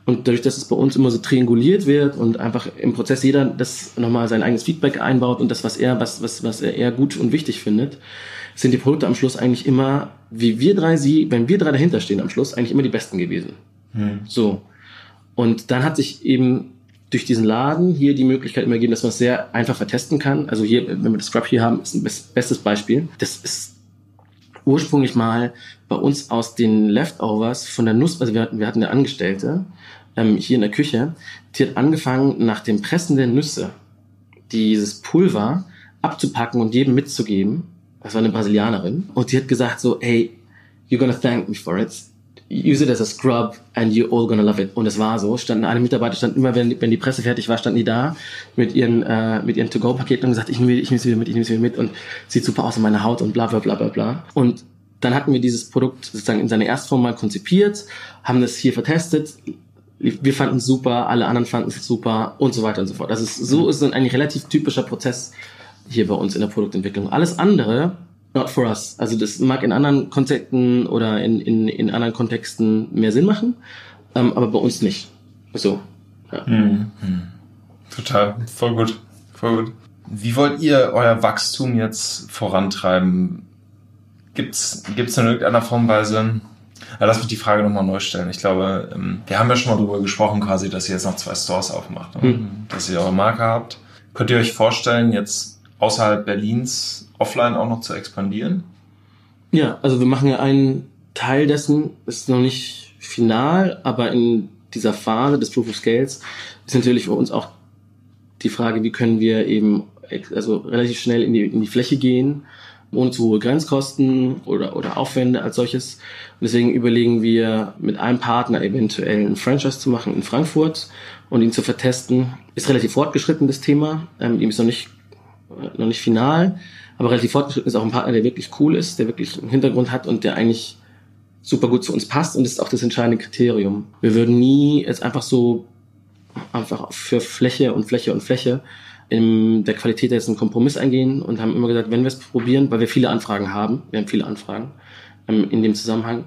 Und dadurch, dass es bei uns immer so trianguliert wird und einfach im Prozess jeder das nochmal sein eigenes Feedback einbaut und das, was er, was, was, was er eher gut und wichtig findet, sind die Produkte am Schluss eigentlich immer, wie wir drei sie, wenn wir drei dahinter stehen am Schluss, eigentlich immer die besten gewesen. Hm. So. Und dann hat sich eben durch diesen Laden hier die Möglichkeit immer gegeben, dass man es sehr einfach vertesten kann. Also hier, wenn wir das Scrub hier haben, ist ein bestes Beispiel. Das ist ursprünglich mal bei uns aus den Leftovers von der Nuss, also wir hatten, wir hatten eine Angestellte ähm, hier in der Küche, die hat angefangen, nach dem Pressen der Nüsse dieses Pulver abzupacken und jedem mitzugeben das war eine Brasilianerin, und die hat gesagt so, hey, you're gonna thank me for it. Use it as a scrub and you're all gonna love it. Und es war so. Standen alle Mitarbeiter standen immer, wenn, wenn die Presse fertig war, standen die da mit ihren äh, mit ihren To-Go-Paketen und gesagt, ich nehme ich es wieder mit, ich nehme es wieder mit und sieht super aus in meiner Haut und bla bla bla bla bla. Und dann hatten wir dieses Produkt sozusagen in seiner Erstform mal konzipiert, haben das hier vertestet, wir fanden es super, alle anderen fanden es super und so weiter und so fort. Das ist, so ist ein relativ typischer Prozess hier bei uns in der Produktentwicklung. Alles andere, not for us. Also das mag in anderen Kontexten oder in, in, in anderen Kontexten mehr Sinn machen, ähm, aber bei uns nicht. So. Ja. Mhm. Total, voll gut, voll gut. Wie wollt ihr euer Wachstum jetzt vorantreiben? Gibt's gibt's in irgendeiner Form Weise ja, lass mich die Frage nochmal neu stellen. Ich glaube, ähm, wir haben ja schon mal darüber gesprochen, quasi, dass ihr jetzt noch zwei Stores aufmacht, mhm. dass ihr eure Marke habt. Könnt ihr euch vorstellen, jetzt außerhalb Berlins offline auch noch zu expandieren? Ja, also wir machen ja einen Teil dessen, ist noch nicht final, aber in dieser Phase des Proof of Scales ist natürlich für uns auch die Frage, wie können wir eben also relativ schnell in die, in die Fläche gehen, ohne zu hohe Grenzkosten oder, oder Aufwände als solches. Und deswegen überlegen wir mit einem Partner eventuell ein Franchise zu machen in Frankfurt und ihn zu vertesten. Ist relativ fortgeschritten, das Thema. Ähm, ihm ist noch nicht noch nicht final, aber relativ fortgeschritten ist auch ein Partner, der wirklich cool ist, der wirklich einen Hintergrund hat und der eigentlich super gut zu uns passt und das ist auch das entscheidende Kriterium. Wir würden nie jetzt einfach so einfach für Fläche und Fläche und Fläche in der Qualität jetzt einen Kompromiss eingehen und haben immer gesagt, wenn wir es probieren, weil wir viele Anfragen haben, wir haben viele Anfragen ähm, in dem Zusammenhang,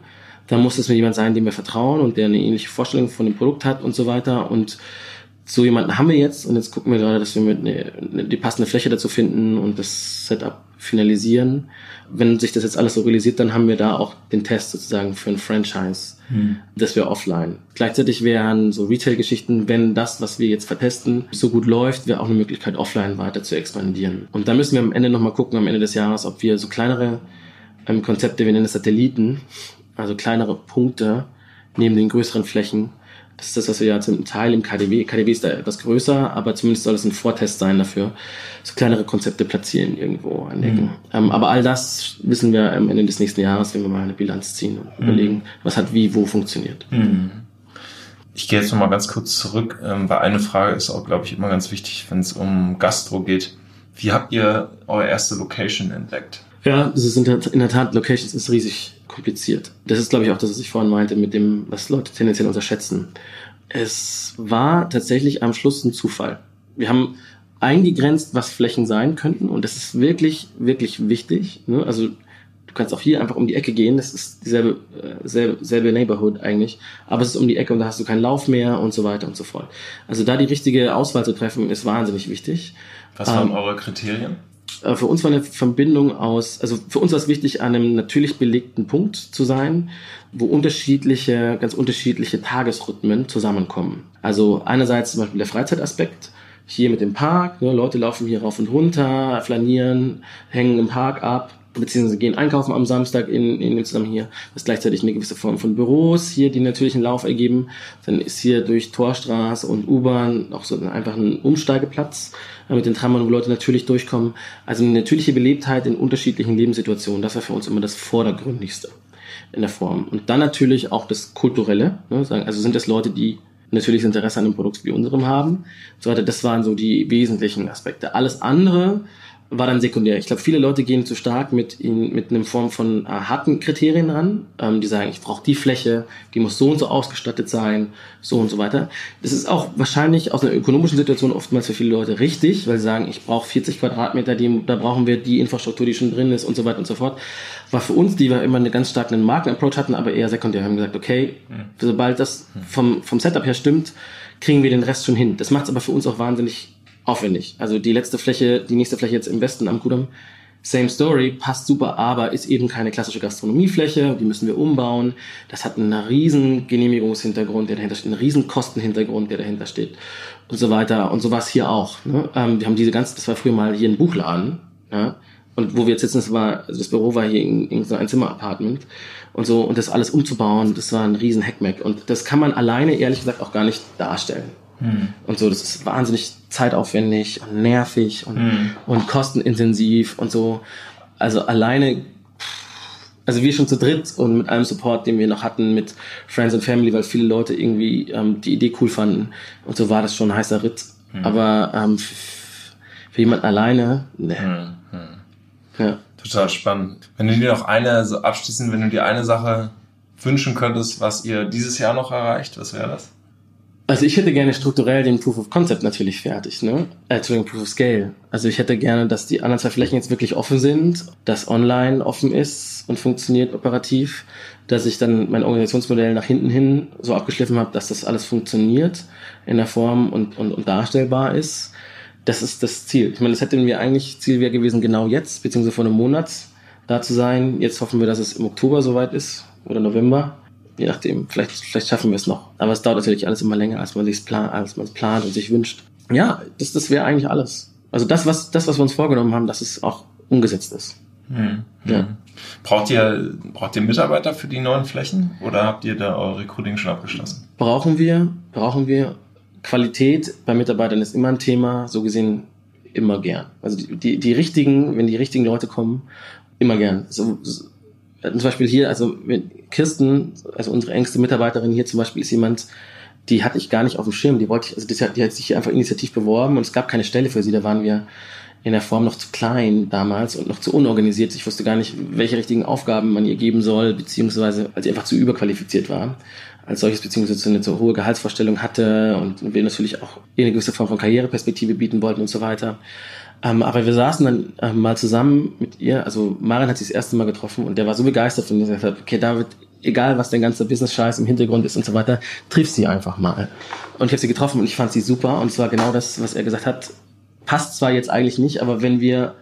dann muss es mit jemand sein, dem wir vertrauen und der eine ähnliche Vorstellung von dem Produkt hat und so weiter und so jemanden haben wir jetzt und jetzt gucken wir gerade, dass wir mit ne, die passende Fläche dazu finden und das Setup finalisieren. Wenn sich das jetzt alles so realisiert, dann haben wir da auch den Test sozusagen für ein Franchise, hm. das wir offline. Gleichzeitig wären so Retail-Geschichten, wenn das, was wir jetzt vertesten, so gut läuft, wäre auch eine Möglichkeit, offline weiter zu expandieren. Und da müssen wir am Ende nochmal gucken, am Ende des Jahres, ob wir so kleinere ähm, Konzepte, wir nennen es Satelliten, also kleinere Punkte neben den größeren Flächen, das ist das, was wir ja zum Teil im KDW, KDW ist da etwas größer, aber zumindest soll es ein Vortest sein dafür, so kleinere Konzepte platzieren irgendwo an Ecken. Mhm. Ähm, aber all das wissen wir am Ende des nächsten Jahres, wenn wir mal eine Bilanz ziehen und mhm. überlegen, was hat wie, wo funktioniert. Mhm. Ich gehe jetzt noch mal ganz kurz zurück, ähm, weil eine Frage ist auch, glaube ich, immer ganz wichtig, wenn es um Gastro geht. Wie habt ihr eure erste Location entdeckt? Ja, das ist in der, in der Tat, Locations ist riesig kompliziert. Das ist, glaube ich, auch das, was ich vorhin meinte, mit dem, was Leute tendenziell unterschätzen. Es war tatsächlich am Schluss ein Zufall. Wir haben eingegrenzt, was Flächen sein könnten und das ist wirklich, wirklich wichtig. Ne? Also du kannst auch hier einfach um die Ecke gehen, das ist dieselbe äh, selbe, selbe Neighborhood eigentlich, aber es ist um die Ecke und da hast du keinen Lauf mehr und so weiter und so fort. Also da die richtige Auswahl zu treffen, ist wahnsinnig wichtig. Was waren ähm, eure Kriterien? Äh, für uns war eine Verbindung aus, also für uns war es wichtig, an einem natürlich belegten Punkt zu sein, wo unterschiedliche, ganz unterschiedliche Tagesrhythmen zusammenkommen. Also einerseits zum Beispiel der Freizeitaspekt, hier mit dem Park. Ne? Leute laufen hier rauf und runter, flanieren, hängen im Park ab, beziehungsweise gehen einkaufen am Samstag in, in zusammen hier. Das ist gleichzeitig eine gewisse Form von Büros hier, die natürlich einen Lauf ergeben. Dann ist hier durch Torstraße und U-Bahn auch so einfach ein Umsteigeplatz äh, mit den Trammern, wo Leute natürlich durchkommen. Also eine natürliche Belebtheit in unterschiedlichen Lebenssituationen. Das war für uns immer das Vordergründigste in der Form. Und dann natürlich auch das Kulturelle. Ne? Also sind das Leute, die natürliches Interesse an einem Produkt wie unserem haben. So weiter. Das waren so die wesentlichen Aspekte. Alles andere war dann sekundär. Ich glaube, viele Leute gehen zu stark mit, in, mit einer Form von äh, harten Kriterien ran. Ähm, die sagen, ich brauche die Fläche, die muss so und so ausgestattet sein, so und so weiter. Das ist auch wahrscheinlich aus einer ökonomischen Situation oftmals für viele Leute richtig, weil sie sagen, ich brauche 40 Quadratmeter, die, da brauchen wir die Infrastruktur, die schon drin ist und so weiter und so fort. War für uns, die wir immer einen ganz starken Markenapproach hatten, aber eher sekundär. Wir haben gesagt, okay, sobald das vom, vom Setup her stimmt, kriegen wir den Rest schon hin. Das macht es aber für uns auch wahnsinnig aufwendig. Also die letzte Fläche, die nächste Fläche jetzt im Westen am Kudamm, same story, passt super, aber ist eben keine klassische Gastronomiefläche, die müssen wir umbauen. Das hat einen riesen Genehmigungshintergrund, der dahinter steht, einen riesen Kostenhintergrund, der dahinter steht und so weiter. Und so war es hier auch. Ne? Ähm, wir haben diese ganze, das war früher mal hier ein Buchladen, ja? und wo wir jetzt sitzen, das war, also das Büro war hier in, in so ein Zimmer-Apartment und so, und das alles umzubauen, das war ein riesen Hackmack. Und das kann man alleine, ehrlich gesagt, auch gar nicht darstellen. Mhm. Und so, das ist wahnsinnig zeitaufwendig und nervig und, mhm. und kostenintensiv und so. Also alleine, also wir schon zu dritt und mit einem Support, den wir noch hatten mit Friends and Family, weil viele Leute irgendwie ähm, die Idee cool fanden und so war das schon ein heißer Ritt. Mhm. Aber ähm, für jemanden alleine, ne. Ja. Total spannend. Wenn du dir noch eine, so abschließend, wenn du dir eine Sache wünschen könntest, was ihr dieses Jahr noch erreicht, was wäre das? Also ich hätte gerne strukturell den Proof of Concept natürlich fertig, ne? Äh, Entschuldigung, Proof of Scale. Also ich hätte gerne, dass die anderen zwei Flächen jetzt wirklich offen sind, dass online offen ist und funktioniert operativ, dass ich dann mein Organisationsmodell nach hinten hin so abgeschliffen habe, dass das alles funktioniert in der Form und, und, und darstellbar ist. Das ist das Ziel. Ich meine, das hätten wir eigentlich, Ziel wäre gewesen, genau jetzt, beziehungsweise vor einem Monat da zu sein. Jetzt hoffen wir, dass es im Oktober soweit ist oder November je nachdem, vielleicht, vielleicht schaffen wir es noch. Aber es dauert natürlich alles immer länger, als man sich plant, als man es plant und sich wünscht. Ja, das, das wäre eigentlich alles. Also das, was, das, was wir uns vorgenommen haben, dass es auch umgesetzt ist. Hm, ja. Hm. Braucht ihr, braucht ihr Mitarbeiter für die neuen Flächen oder habt ihr da eure Recruiting schon abgeschlossen? Brauchen wir, brauchen wir. Qualität bei Mitarbeitern ist immer ein Thema, so gesehen immer gern. Also die, die, die richtigen, wenn die richtigen Leute kommen, immer gern. So, so zum Beispiel hier, also Kirsten, also unsere engste Mitarbeiterin hier zum Beispiel ist jemand, die hatte ich gar nicht auf dem Schirm. Die wollte ich, also die hat, die hat sich hier einfach initiativ beworben und es gab keine Stelle für sie. Da waren wir in der Form noch zu klein damals und noch zu unorganisiert. Ich wusste gar nicht, welche richtigen Aufgaben man ihr geben soll, beziehungsweise als sie einfach zu überqualifiziert war als solches, beziehungsweise eine so hohe Gehaltsvorstellung hatte und wir natürlich auch eine gewisse Form von Karriereperspektive bieten wollten und so weiter. Ähm, aber wir saßen dann ähm, mal zusammen mit ihr, also Maren hat sie das erste Mal getroffen und der war so begeistert von ihr, gesagt hat, okay, David, egal was dein ganzer Business-Scheiß im Hintergrund ist und so weiter, triff sie einfach mal. Und ich habe sie getroffen und ich fand sie super und es war genau das, was er gesagt hat, passt zwar jetzt eigentlich nicht, aber wenn wir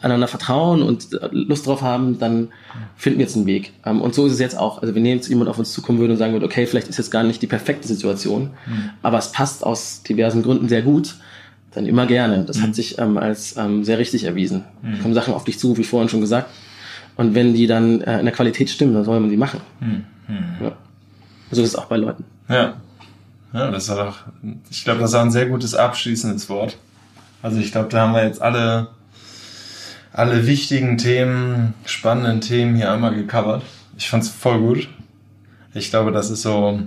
einander vertrauen und Lust drauf haben, dann finden wir jetzt einen Weg. Ähm, und so ist es jetzt auch. Also wenn jetzt jemand auf uns zukommen würde und sagen würde, okay, vielleicht ist jetzt gar nicht die perfekte Situation, mhm. aber es passt aus diversen Gründen sehr gut, dann immer gerne. Das mhm. hat sich ähm, als ähm, sehr richtig erwiesen. Mhm. kommen Sachen auf dich zu, wie vorhin schon gesagt. Und wenn die dann äh, in der Qualität stimmen, dann soll man die machen. Mhm. Ja. So ist es auch bei Leuten. Ja. Ja, das war doch, ich glaube, das war ein sehr gutes abschließendes Wort. Also ich glaube, da haben wir jetzt alle, alle wichtigen Themen, spannenden Themen hier einmal gecovert. Ich fand's voll gut. Ich glaube, das ist so,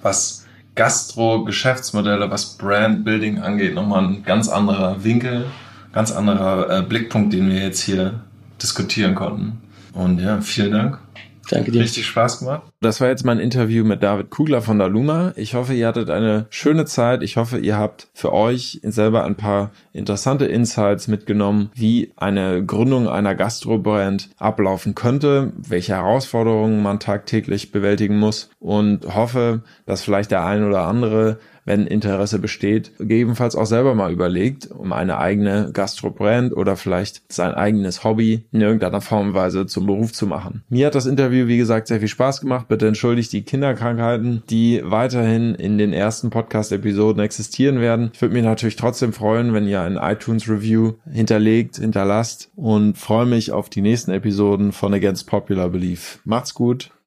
was, Gastro-Geschäftsmodelle, was Brand-Building angeht, nochmal ein ganz anderer Winkel, ganz anderer äh, Blickpunkt, den wir jetzt hier diskutieren konnten. Und ja, vielen Dank. Danke dir. Richtig Spaß gemacht. Das war jetzt mein Interview mit David Kugler von der Luma. Ich hoffe, ihr hattet eine schöne Zeit. Ich hoffe, ihr habt für euch selber ein paar interessante Insights mitgenommen, wie eine Gründung einer Gastrobrand ablaufen könnte, welche Herausforderungen man tagtäglich bewältigen muss und hoffe, dass vielleicht der ein oder andere wenn Interesse besteht, gegebenenfalls auch selber mal überlegt, um eine eigene Gastrobrand oder vielleicht sein eigenes Hobby in irgendeiner Form und Weise zum Beruf zu machen. Mir hat das Interview, wie gesagt, sehr viel Spaß gemacht. Bitte entschuldigt die Kinderkrankheiten, die weiterhin in den ersten Podcast-Episoden existieren werden. Ich würde mich natürlich trotzdem freuen, wenn ihr ein iTunes-Review hinterlegt, hinterlasst und freue mich auf die nächsten Episoden von Against Popular Belief. Macht's gut.